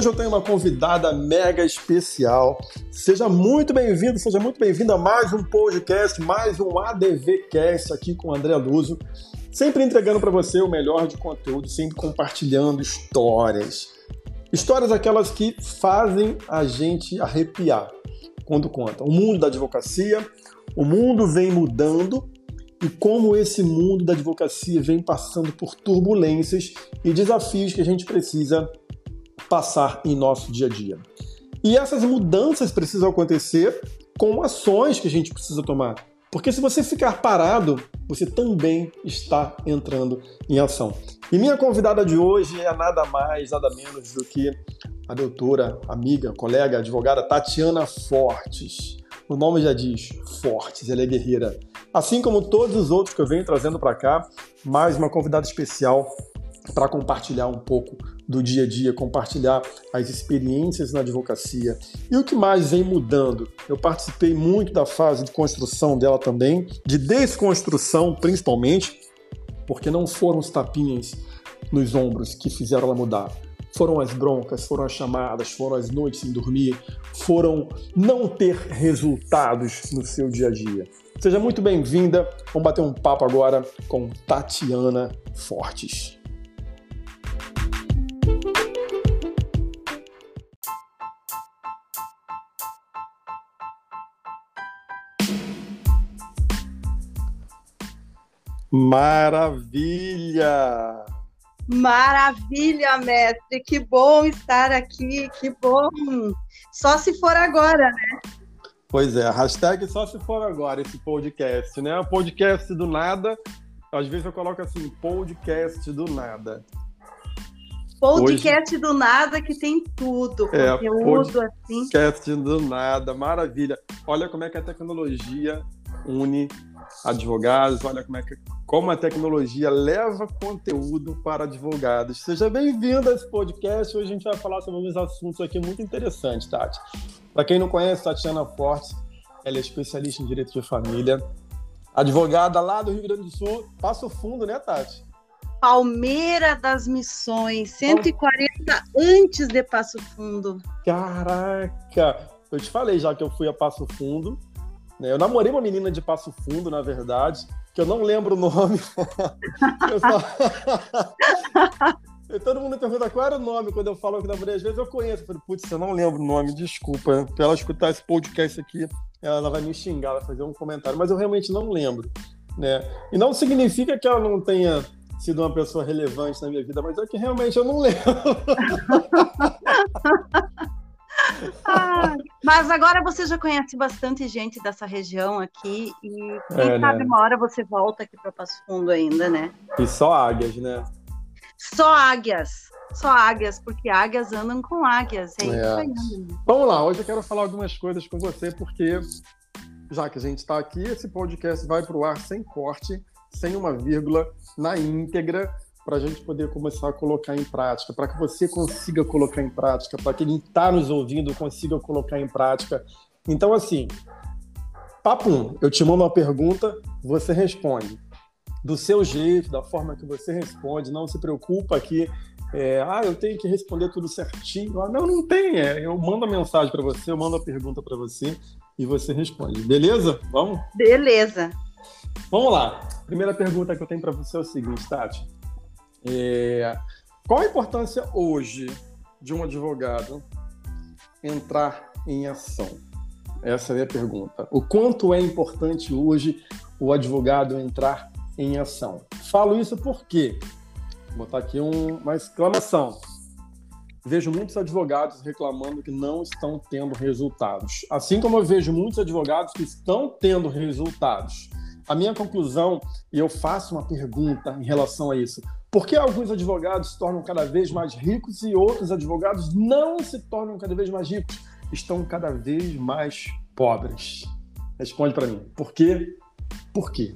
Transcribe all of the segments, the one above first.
Hoje eu tenho uma convidada mega especial. Seja muito bem-vindo, seja muito bem-vinda a mais um podcast, mais um ADVcast aqui com o André Luso. Sempre entregando para você o melhor de conteúdo, sempre compartilhando histórias. Histórias aquelas que fazem a gente arrepiar quando conta. O mundo da advocacia, o mundo vem mudando e como esse mundo da advocacia vem passando por turbulências e desafios que a gente precisa passar em nosso dia a dia. E essas mudanças precisam acontecer com ações que a gente precisa tomar. Porque se você ficar parado, você também está entrando em ação. E minha convidada de hoje é nada mais, nada menos do que a doutora, amiga, colega, advogada Tatiana Fortes. O nome já diz Fortes, ela é guerreira. Assim como todos os outros que eu venho trazendo para cá, mais uma convidada especial para compartilhar um pouco do dia a dia, compartilhar as experiências na advocacia. E o que mais vem mudando? Eu participei muito da fase de construção dela também, de desconstrução principalmente, porque não foram os tapinhas nos ombros que fizeram ela mudar. Foram as broncas, foram as chamadas, foram as noites sem dormir, foram não ter resultados no seu dia a dia. Seja muito bem-vinda. Vamos bater um papo agora com Tatiana Fortes. Maravilha! Maravilha, mestre! Que bom estar aqui, que bom! Só se for agora, né? Pois é, hashtag só se for agora esse podcast, né? Podcast do nada. Às vezes eu coloco assim, podcast do nada. Podcast Hoje... do nada que tem tudo, é, conteúdo assim. Podcast do nada, maravilha. Olha como é que a tecnologia une advogados, olha como, é que, como a tecnologia leva conteúdo para advogados. Seja bem-vindo a esse podcast. Hoje a gente vai falar sobre uns assuntos aqui muito interessantes, Tati. Para quem não conhece, Tatiana Forte, ela é especialista em direito de família, advogada lá do Rio Grande do Sul, Passo Fundo, né, Tati? Palmeira das Missões, 140 antes de Passo Fundo. Caraca! Eu te falei já que eu fui a Passo Fundo, né? Eu namorei uma menina de Passo Fundo, na verdade, que eu não lembro o nome. só... Todo mundo pergunta qual era o nome quando eu falo que namorei. Às vezes eu conheço. Eu falei, putz, eu não lembro o nome, desculpa. Pra ela escutar esse podcast aqui, ela vai me xingar, vai fazer um comentário. Mas eu realmente não lembro. Né? E não significa que ela não tenha sido uma pessoa relevante na minha vida, mas é que realmente eu não lembro. Ah, mas agora você já conhece bastante gente dessa região aqui e quem é, sabe né? uma hora você volta aqui para Passo Fundo ainda, né? E só águias, né? Só águias. Só águias, porque águias andam com águias. É, é. Né? Vamos lá, hoje eu quero falar algumas coisas com você, porque já que a gente está aqui, esse podcast vai para o ar sem corte, sem uma vírgula, na íntegra para a gente poder começar a colocar em prática, para que você consiga colocar em prática, para quem está nos ouvindo consiga colocar em prática. Então, assim, papum, eu te mando uma pergunta, você responde. Do seu jeito, da forma que você responde, não se preocupa que é, ah, eu tenho que responder tudo certinho. Ah, não, não tem. É, eu mando a mensagem para você, eu mando a pergunta para você e você responde. Beleza? Vamos? Beleza. Vamos lá. Primeira pergunta que eu tenho para você é o seguinte, Tati. É, qual a importância hoje de um advogado entrar em ação? Essa é a pergunta. O quanto é importante hoje o advogado entrar em ação? Falo isso porque, vou botar aqui um, uma exclamação. Vejo muitos advogados reclamando que não estão tendo resultados. Assim como eu vejo muitos advogados que estão tendo resultados. A minha conclusão, e eu faço uma pergunta em relação a isso: por que alguns advogados se tornam cada vez mais ricos e outros advogados não se tornam cada vez mais ricos? Estão cada vez mais pobres. Responde para mim. Por quê? Por quê?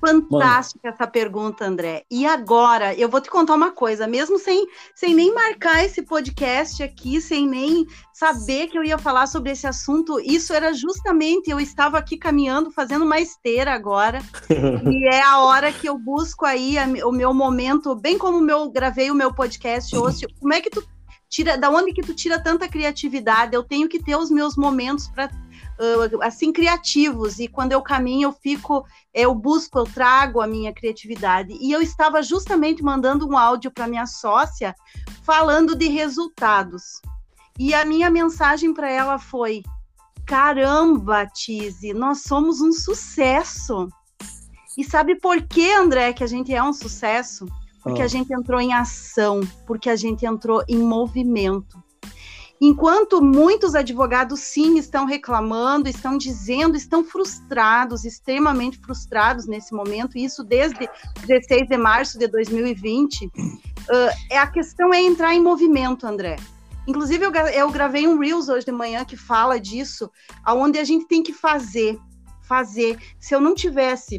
Fantástica Mano. essa pergunta, André. E agora, eu vou te contar uma coisa, mesmo sem, sem nem marcar esse podcast aqui, sem nem saber que eu ia falar sobre esse assunto, isso era justamente, eu estava aqui caminhando, fazendo uma esteira agora, e é a hora que eu busco aí a, o meu momento, bem como eu gravei o meu podcast hoje, como é que tu tira, da onde que tu tira tanta criatividade? Eu tenho que ter os meus momentos para assim criativos e quando eu caminho eu fico, eu busco, eu trago a minha criatividade. E eu estava justamente mandando um áudio para minha sócia falando de resultados. E a minha mensagem para ela foi: caramba, Tise, nós somos um sucesso. E sabe por que, André, que a gente é um sucesso? Porque a ah. gente entrou em ação, porque a gente entrou em movimento. Enquanto muitos advogados, sim, estão reclamando, estão dizendo, estão frustrados, extremamente frustrados nesse momento, isso desde 16 de março de 2020, uh, é, a questão é entrar em movimento, André. Inclusive, eu, eu gravei um Reels hoje de manhã que fala disso, aonde a gente tem que fazer, fazer. Se eu não tivesse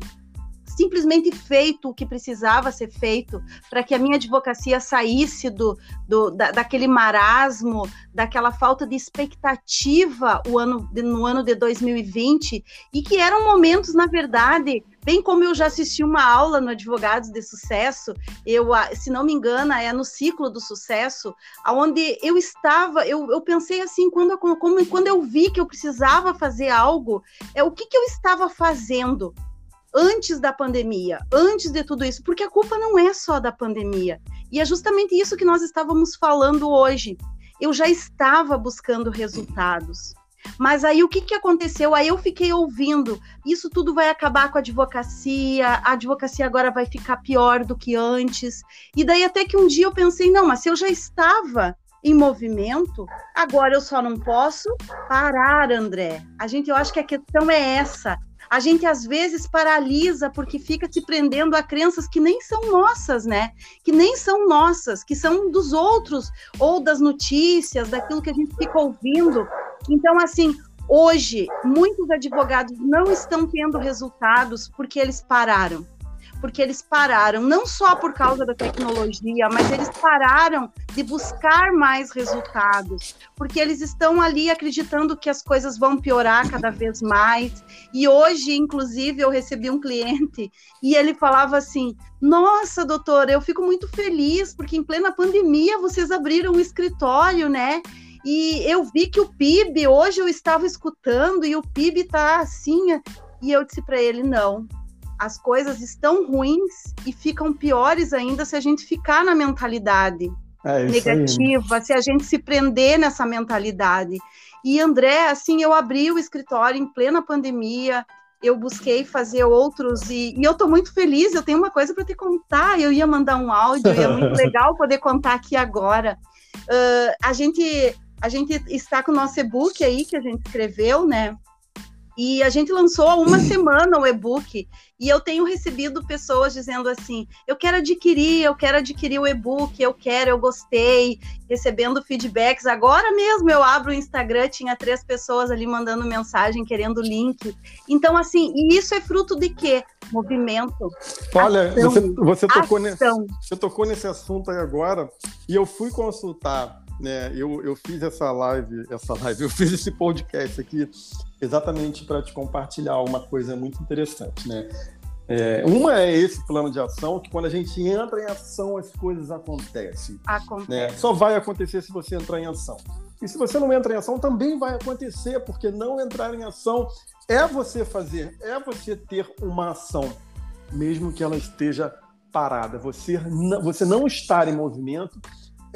simplesmente feito o que precisava ser feito para que a minha advocacia saísse do, do da, daquele marasmo, daquela falta de expectativa o ano, no ano de 2020, e que eram momentos, na verdade, bem como eu já assisti uma aula no Advogados de Sucesso, eu, se não me engano, é no ciclo do sucesso, onde eu estava, eu, eu pensei assim, quando, como, quando eu vi que eu precisava fazer algo, é o que, que eu estava fazendo antes da pandemia, antes de tudo isso, porque a culpa não é só da pandemia. E é justamente isso que nós estávamos falando hoje. Eu já estava buscando resultados. Mas aí o que, que aconteceu? Aí eu fiquei ouvindo, isso tudo vai acabar com a advocacia, a advocacia agora vai ficar pior do que antes. E daí até que um dia eu pensei, não, mas se eu já estava em movimento, agora eu só não posso parar, André. A gente, eu acho que a questão é essa a gente às vezes paralisa porque fica se prendendo a crenças que nem são nossas, né? Que nem são nossas, que são dos outros, ou das notícias, daquilo que a gente fica ouvindo. Então, assim, hoje, muitos advogados não estão tendo resultados porque eles pararam porque eles pararam, não só por causa da tecnologia, mas eles pararam de buscar mais resultados, porque eles estão ali acreditando que as coisas vão piorar cada vez mais. E hoje, inclusive, eu recebi um cliente e ele falava assim: Nossa, doutora, eu fico muito feliz, porque em plena pandemia vocês abriram um escritório, né? E eu vi que o PIB, hoje eu estava escutando, e o PIB está assim. E eu disse para ele: não, as coisas estão ruins e ficam piores ainda se a gente ficar na mentalidade é negativa, se a gente se prender nessa mentalidade. E André, assim, eu abri o escritório em plena pandemia, eu busquei fazer outros e, e eu estou muito feliz. Eu tenho uma coisa para te contar. Eu ia mandar um áudio, e é muito legal poder contar aqui agora. Uh, a gente a gente está com o nosso e-book aí que a gente escreveu, né? E a gente lançou há uma semana o e-book e eu tenho recebido pessoas dizendo assim: eu quero adquirir, eu quero adquirir o e-book, eu quero, eu gostei, recebendo feedbacks. Agora mesmo eu abro o Instagram, tinha três pessoas ali mandando mensagem, querendo link. Então, assim, e isso é fruto de quê? Movimento. Olha, ação, você, você, tocou você tocou nesse assunto aí agora, e eu fui consultar né, eu, eu fiz essa live, essa live, eu fiz esse podcast aqui exatamente para te compartilhar uma coisa muito interessante, né? É, uma é esse plano de ação, que quando a gente entra em ação, as coisas acontecem. Acontece. Né? Só vai acontecer se você entrar em ação. E se você não entra em ação, também vai acontecer, porque não entrar em ação é você fazer, é você ter uma ação, mesmo que ela esteja parada. Você não, você não estar em movimento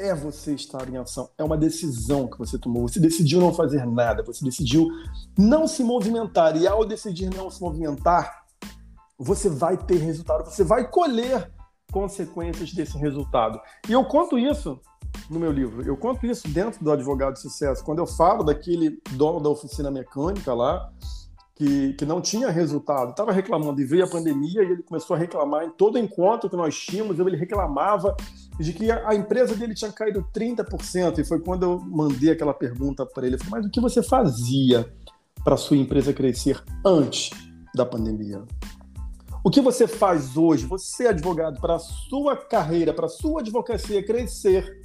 é você estar em ação. É uma decisão que você tomou. Você decidiu não fazer nada, você decidiu não se movimentar. E ao decidir não se movimentar, você vai ter resultado, você vai colher consequências desse resultado. E eu conto isso no meu livro. Eu conto isso dentro do Advogado de Sucesso. Quando eu falo daquele dono da oficina mecânica lá, que, que não tinha resultado, estava reclamando, e veio a pandemia e ele começou a reclamar em todo encontro que nós tínhamos, ele reclamava de que a, empresa dele tinha caído 30%, e foi quando eu mandei aquela pergunta para ele, falei, mas o que você fazia para sua empresa crescer antes da pandemia? O que você faz hoje, você advogado, para a sua carreira, para a sua advocacia crescer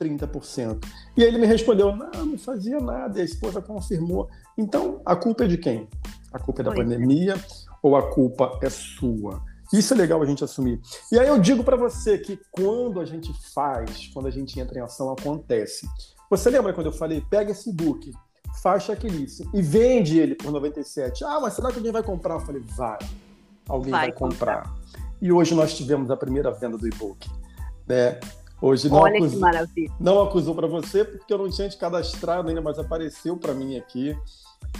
30%? E ele me respondeu, não, não fazia nada, e a esposa confirmou. Então, a culpa é de quem? A culpa é da pandemia ou a culpa é sua? Isso é legal a gente assumir. E aí eu digo para você que quando a gente faz, quando a gente entra em ação, acontece. Você lembra quando eu falei, pega esse book, faz checklist e vende ele por 97. Ah, mas será que alguém vai comprar? Eu falei, vai. Alguém vai, vai comprar. comprar. E hoje nós tivemos a primeira venda do e-book. Né? Hoje não Olha acusou, que maravilha. Não acusou para você, porque eu não tinha te cadastrado ainda, mas apareceu para mim aqui.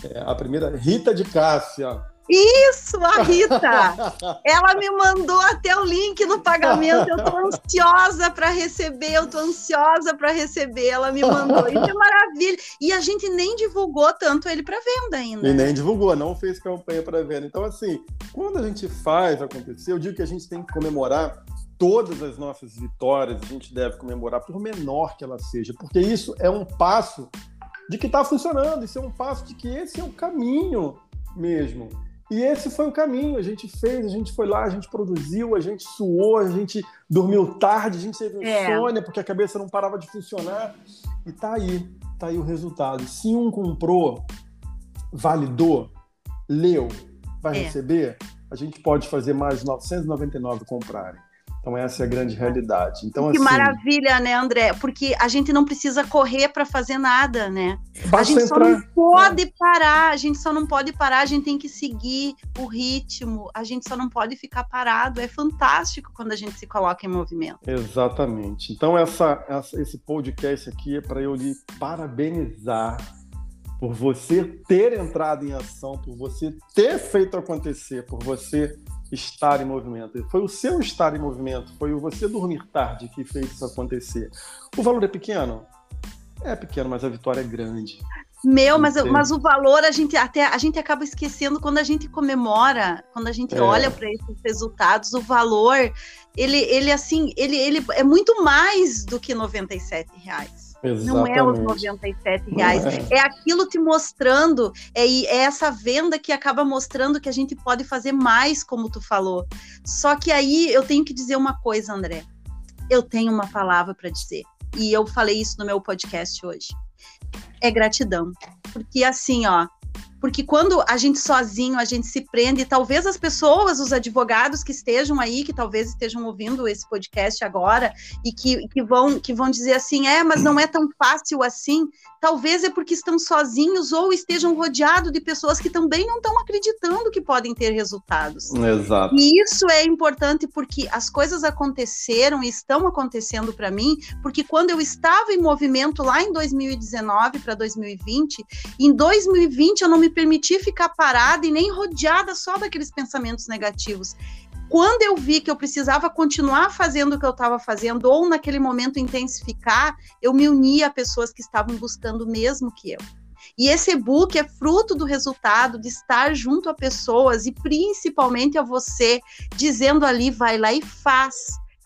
É, a primeira, Rita de Cássia. Isso, a Rita! Ela me mandou até o link no pagamento. Eu tô ansiosa para receber, eu tô ansiosa para receber. Ela me mandou. Isso é maravilha. E a gente nem divulgou tanto ele para venda ainda. E nem divulgou, não fez campanha para venda. Então, assim, quando a gente faz acontecer, eu digo que a gente tem que comemorar todas as nossas vitórias, a gente deve comemorar, por menor que ela seja, porque isso é um passo de que está funcionando, isso é um passo de que esse é o caminho mesmo. E esse foi o caminho, a gente fez, a gente foi lá, a gente produziu, a gente suou, a gente dormiu tarde, a gente teve é. insônia porque a cabeça não parava de funcionar. E tá aí, tá aí o resultado. Se um comprou, validou, leu, vai é. receber, a gente pode fazer mais 999 comprarem. Então essa é a grande realidade. Então, que assim, maravilha, né, André? Porque a gente não precisa correr para fazer nada, né? A gente entrar, só não pode é. parar, a gente só não pode parar, a gente tem que seguir o ritmo, a gente só não pode ficar parado. É fantástico quando a gente se coloca em movimento. Exatamente. Então essa, essa esse podcast aqui é para eu lhe parabenizar por você ter entrado em ação, por você ter feito acontecer, por você estar em movimento. Foi o seu estar em movimento, foi o você dormir tarde que fez isso acontecer. O valor é pequeno? É pequeno, mas a vitória é grande. Meu, mas, mas o valor a gente até a gente acaba esquecendo quando a gente comemora, quando a gente é. olha para esses resultados, o valor ele, ele assim ele, ele é muito mais do que 97 reais. Exatamente. Não é os 97 reais. É. é. aquilo te mostrando, é, é essa venda que acaba mostrando que a gente pode fazer mais, como tu falou. Só que aí eu tenho que dizer uma coisa, André. Eu tenho uma palavra para dizer. E eu falei isso no meu podcast hoje. É gratidão. Porque assim, ó, porque quando a gente sozinho, a gente se prende, talvez as pessoas, os advogados que estejam aí, que talvez estejam ouvindo esse podcast agora e que, que, vão, que vão dizer assim, é, mas não é tão fácil assim, talvez é porque estão sozinhos ou estejam rodeados de pessoas que também não estão acreditando que podem ter resultados. Exato. E isso é importante porque as coisas aconteceram e estão acontecendo para mim, porque quando eu estava em movimento lá em 2019 para 2020, em 2020 eu não me me permitir ficar parada e nem rodeada só daqueles pensamentos negativos. Quando eu vi que eu precisava continuar fazendo o que eu estava fazendo, ou naquele momento intensificar, eu me uni a pessoas que estavam buscando o mesmo que eu. E esse e-book é fruto do resultado de estar junto a pessoas e principalmente a você, dizendo ali, vai lá e faz,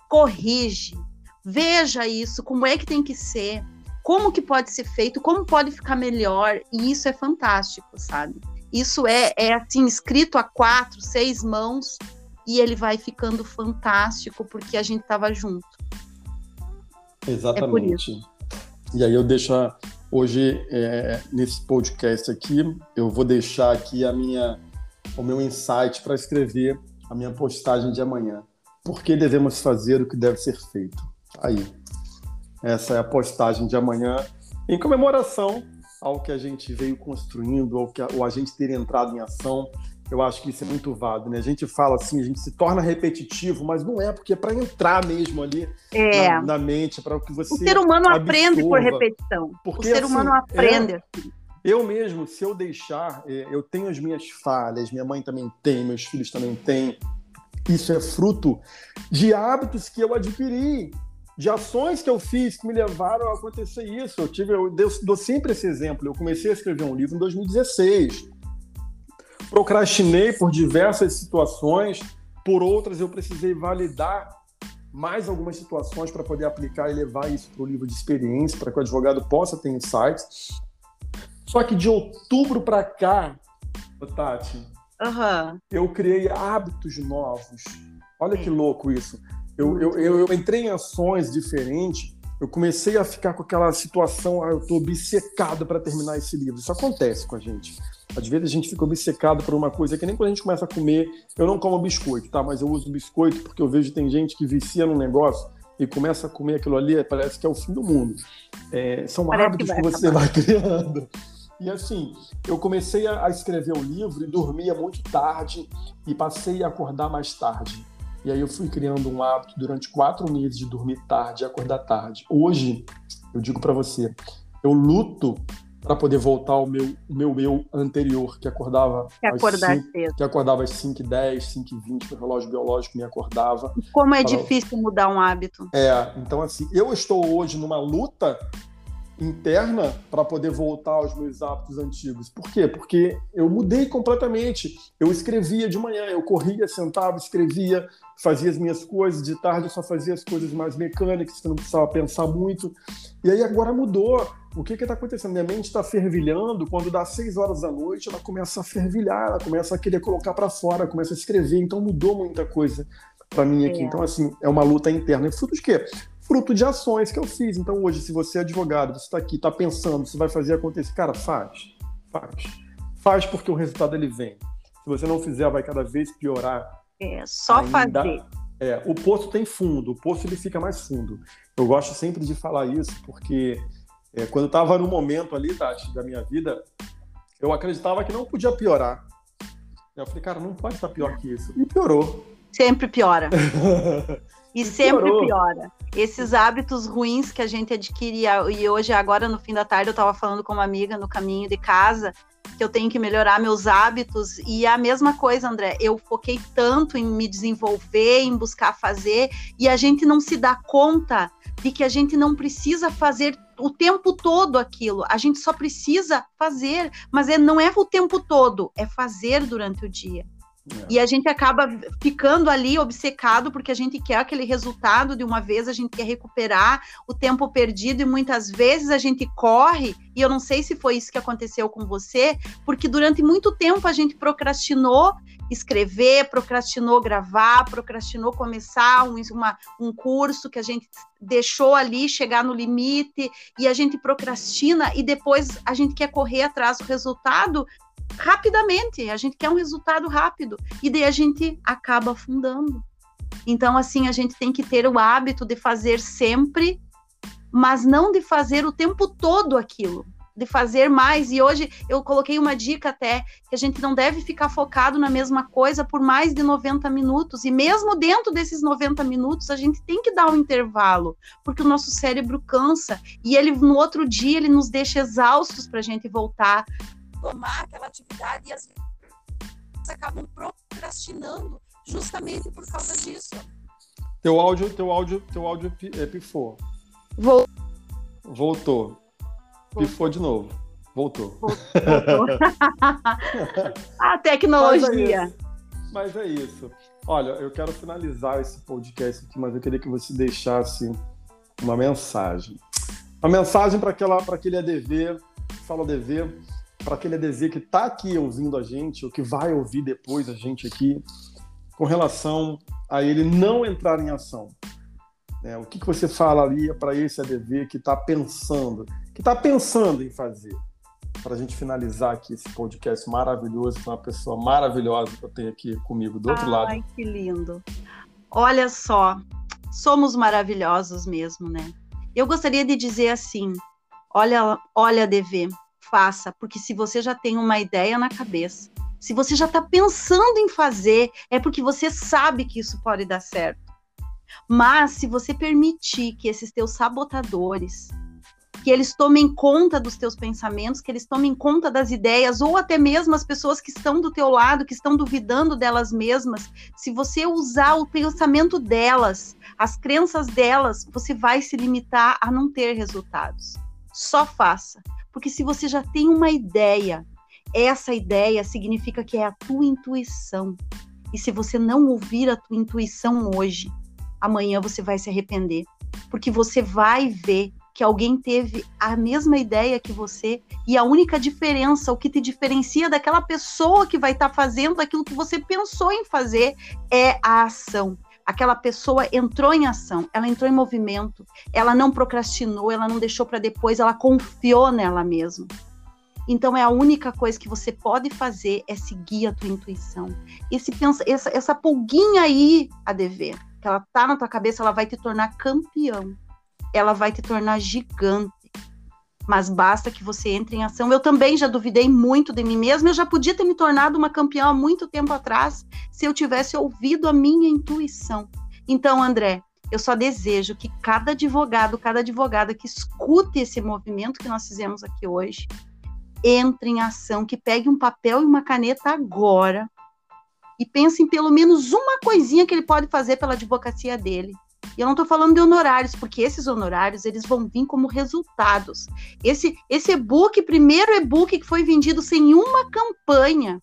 corrige, veja isso, como é que tem que ser, como que pode ser feito, como pode ficar melhor, e isso é fantástico, sabe? Isso é, é assim, escrito a quatro, seis mãos, e ele vai ficando fantástico porque a gente estava junto. Exatamente. É e aí eu deixo hoje é, nesse podcast aqui, eu vou deixar aqui a minha, o meu insight para escrever a minha postagem de amanhã. Por que devemos fazer o que deve ser feito? Aí, essa é a postagem de amanhã, em comemoração ao que a gente veio construindo, ao, que a, a gente ter entrado em ação. Eu acho que isso é muito válido, né? A gente fala assim, a gente se torna repetitivo, mas não é, porque é para entrar mesmo ali é. na, na, mente, para que você. O ser humano absorva. aprende por repetição. Porque, o ser assim, humano aprende. É, eu mesmo, se eu deixar, é, eu tenho as minhas falhas, minha mãe também tem, meus filhos também têm. Isso é fruto de hábitos que eu adquiri de ações que eu fiz que me levaram a acontecer isso. Eu tive, eu dou sempre esse exemplo. Eu comecei a escrever um livro em 2016. Procrastinei por diversas situações, por outras eu precisei validar mais algumas situações para poder aplicar e levar isso para o livro de experiência, para que o advogado possa ter insights. Só que de outubro para cá, Tati, uhum. eu criei hábitos novos. Olha que louco isso. Eu, eu, eu, entrei em ações diferentes, eu comecei a ficar com aquela situação, ah, eu estou obcecado para terminar esse livro. Isso acontece com a gente. Às vezes a gente fica obcecado por uma coisa que nem quando a gente começa a comer, eu não como biscoito, tá? Mas eu uso biscoito porque eu vejo que tem gente que vicia num negócio e começa a comer aquilo ali, parece que é o fim do mundo. É, são parece hábitos que, que você vai criando. E assim, eu comecei a escrever o livro e dormia muito tarde e passei a acordar mais tarde. E aí eu fui criando um hábito durante quatro meses de dormir tarde e acordar tarde. Hoje, eu digo para você, eu luto para poder voltar ao meu, meu eu anterior, que acordava que acordar às 5, que acordava às 5 h 10, 5 h 20, o relógio biológico me acordava. Como é difícil mudar um hábito. É, então assim, eu estou hoje numa luta interna para poder voltar aos meus hábitos antigos. Por quê? Porque eu mudei completamente. Eu escrevia de manhã, eu corria, sentava, escrevia, fazia as minhas coisas. De tarde eu só fazia as coisas mais mecânicas, que não precisava pensar muito. E aí agora mudou. O que está acontecendo? Minha mente está fervilhando. Quando dá seis horas da noite, ela começa a fervilhar, ela começa a querer colocar para fora, começa a escrever. Então mudou muita coisa para mim aqui. É. Então, assim, é uma luta interna. E fruto de quê? Fruto de ações que eu fiz. Então, hoje, se você é advogado, você está aqui, está pensando, você vai fazer acontecer, cara, faz, faz. Faz porque o resultado ele vem. Se você não fizer, vai cada vez piorar. É, só ainda. fazer. É, o poço tem fundo, o poço ele fica mais fundo. Eu gosto sempre de falar isso, porque é, quando eu estava no momento ali, Tati, da minha vida, eu acreditava que não podia piorar. Eu falei, cara, não pode estar pior que isso. E piorou. Sempre piora. E sempre piora. Esses hábitos ruins que a gente adquire, e hoje, agora no fim da tarde, eu estava falando com uma amiga no caminho de casa, que eu tenho que melhorar meus hábitos, e é a mesma coisa, André, eu foquei tanto em me desenvolver, em buscar fazer, e a gente não se dá conta de que a gente não precisa fazer o tempo todo aquilo, a gente só precisa fazer, mas é, não é o tempo todo, é fazer durante o dia. E a gente acaba ficando ali obcecado porque a gente quer aquele resultado de uma vez, a gente quer recuperar o tempo perdido e muitas vezes a gente corre, e eu não sei se foi isso que aconteceu com você, porque durante muito tempo a gente procrastinou escrever, procrastinou gravar, procrastinou começar um, uma, um curso que a gente deixou ali chegar no limite e a gente procrastina e depois a gente quer correr atrás do resultado rapidamente, a gente quer um resultado rápido e daí a gente acaba afundando. Então, assim, a gente tem que ter o hábito de fazer sempre, mas não de fazer o tempo todo aquilo, de fazer mais. E hoje eu coloquei uma dica até que a gente não deve ficar focado na mesma coisa por mais de 90 minutos. E mesmo dentro desses 90 minutos, a gente tem que dar um intervalo, porque o nosso cérebro cansa e ele no outro dia ele nos deixa exaustos para a gente voltar tomar aquela atividade e às vezes acabam procrastinando justamente por causa disso. Teu áudio, teu áudio, teu áudio é pifou. Vol... Voltou. Pifou de novo. Voltou. Voltou. A tecnologia. Mas é, mas é, isso. Olha, eu quero finalizar esse podcast aqui, mas eu queria que você deixasse uma mensagem. Uma mensagem para aquele ADV, fala ADV, para aquele ADZ que está aqui ouvindo a gente, ou que vai ouvir depois a gente aqui, com relação a ele não entrar em ação? É, o que, que você falaria para esse ADV que está pensando, que está pensando em fazer? Para a gente finalizar aqui esse podcast maravilhoso com uma pessoa maravilhosa que eu tenho aqui comigo do outro Ai, lado. Ai, que lindo. Olha só, somos maravilhosos mesmo, né? Eu gostaria de dizer assim: olha, olha, ADV, faça, porque se você já tem uma ideia na cabeça, se você já está pensando em fazer, é porque você sabe que isso pode dar certo. Mas se você permitir que esses teus sabotadores, que eles tomem conta dos teus pensamentos, que eles tomem conta das ideias, ou até mesmo as pessoas que estão do teu lado, que estão duvidando delas mesmas, se você usar o pensamento delas, as crenças delas, você vai se limitar a não ter resultados. Só faça. Porque se você já tem uma ideia, essa ideia significa que é a tua intuição. E se você não ouvir a tua intuição hoje, amanhã você vai se arrepender. Porque você vai ver que alguém teve a mesma ideia que você e a única diferença, o que te diferencia daquela pessoa que vai estar tá fazendo aquilo que você pensou em fazer é a ação. Aquela pessoa entrou em ação, ela entrou em movimento, ela não procrastinou, ela não deixou para depois, ela confiou nela mesma. Então é a única coisa que você pode fazer é seguir a tua intuição. Esse pensa, essa, essa pulguinha aí a dever, que ela tá na tua cabeça, ela vai te tornar campeão. Ela vai te tornar gigante. Mas basta que você entre em ação. Eu também já duvidei muito de mim mesma, eu já podia ter me tornado uma campeã há muito tempo atrás, se eu tivesse ouvido a minha intuição. Então, André, eu só desejo que cada advogado, cada advogada que escute esse movimento que nós fizemos aqui hoje, entre em ação, que pegue um papel e uma caneta agora e pense em pelo menos uma coisinha que ele pode fazer pela advocacia dele. E eu não estou falando de honorários, porque esses honorários eles vão vir como resultados. Esse, esse e-book, primeiro e-book que foi vendido sem uma campanha,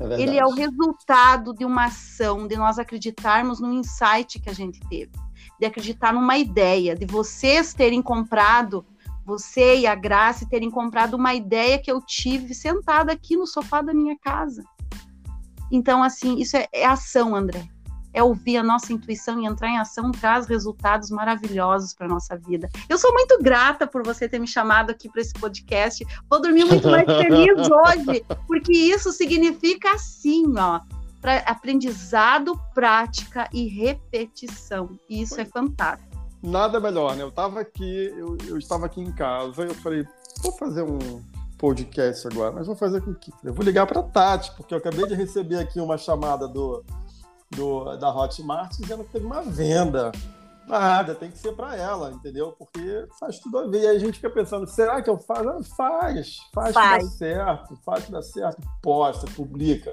é ele é o resultado de uma ação, de nós acreditarmos no insight que a gente teve, de acreditar numa ideia, de vocês terem comprado você e a Graça terem comprado uma ideia que eu tive sentada aqui no sofá da minha casa. Então, assim, isso é, é ação, André. É ouvir a nossa intuição e entrar em ação traz resultados maravilhosos para nossa vida. Eu sou muito grata por você ter me chamado aqui para esse podcast. Vou dormir muito mais feliz hoje, porque isso significa assim, ó, pra aprendizado, prática e repetição. E isso é fantástico nada melhor, né? Eu estava aqui, eu, eu estava aqui em casa, eu falei, vou fazer um podcast agora, mas vou fazer com que? Eu vou ligar para Tati, porque eu acabei de receber aqui uma chamada do, do da Hotmart dizendo que teve uma venda. Nada, tem que ser para ela, entendeu? Porque faz tudo a ver. E aí a gente fica pensando, será que eu faço? Ah, faz, faz, faz. que dá certo, faz que dá certo, posta, publica,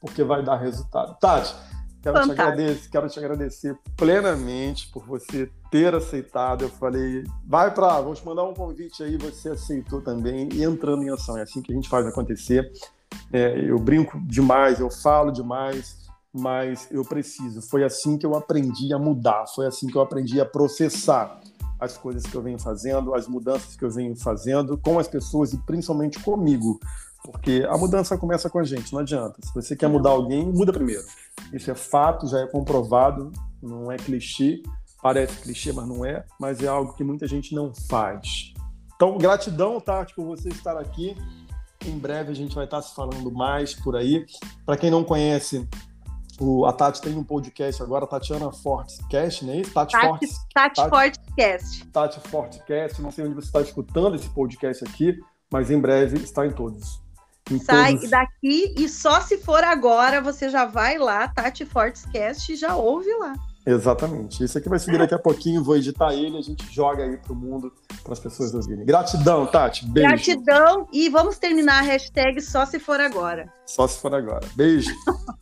porque vai dar resultado. Tati, Quero te, agradecer, quero te agradecer plenamente por você ter aceitado. Eu falei, vai para, vou te mandar um convite aí, você aceitou também e entrando em ação. É assim que a gente faz acontecer. É, eu brinco demais, eu falo demais, mas eu preciso. Foi assim que eu aprendi a mudar, foi assim que eu aprendi a processar as coisas que eu venho fazendo, as mudanças que eu venho fazendo com as pessoas e principalmente comigo. Porque a mudança começa com a gente, não adianta. Se você quer mudar alguém, muda primeiro. Isso é fato, já é comprovado, não é clichê. Parece clichê, mas não é. Mas é algo que muita gente não faz. Então, gratidão, Tati, por você estar aqui. Em breve a gente vai estar se falando mais por aí. Para quem não conhece, o, a Tati tem um podcast agora, Tatiana Fortecast, não é isso? Tati, Tati, Fortes, Tati, Tati Fortecast. Tati Fortecast. Não sei onde você está escutando esse podcast aqui, mas em breve está em todos. Sai todos... daqui e só se for agora você já vai lá, Tati Fortescast, e já ouve lá. Exatamente. Isso aqui vai subir daqui a pouquinho, vou editar ele, a gente joga aí pro mundo, para as pessoas ouvirem. Gratidão, Tati. Beijo. Gratidão e vamos terminar a hashtag só se for agora. Só se for agora. Beijo.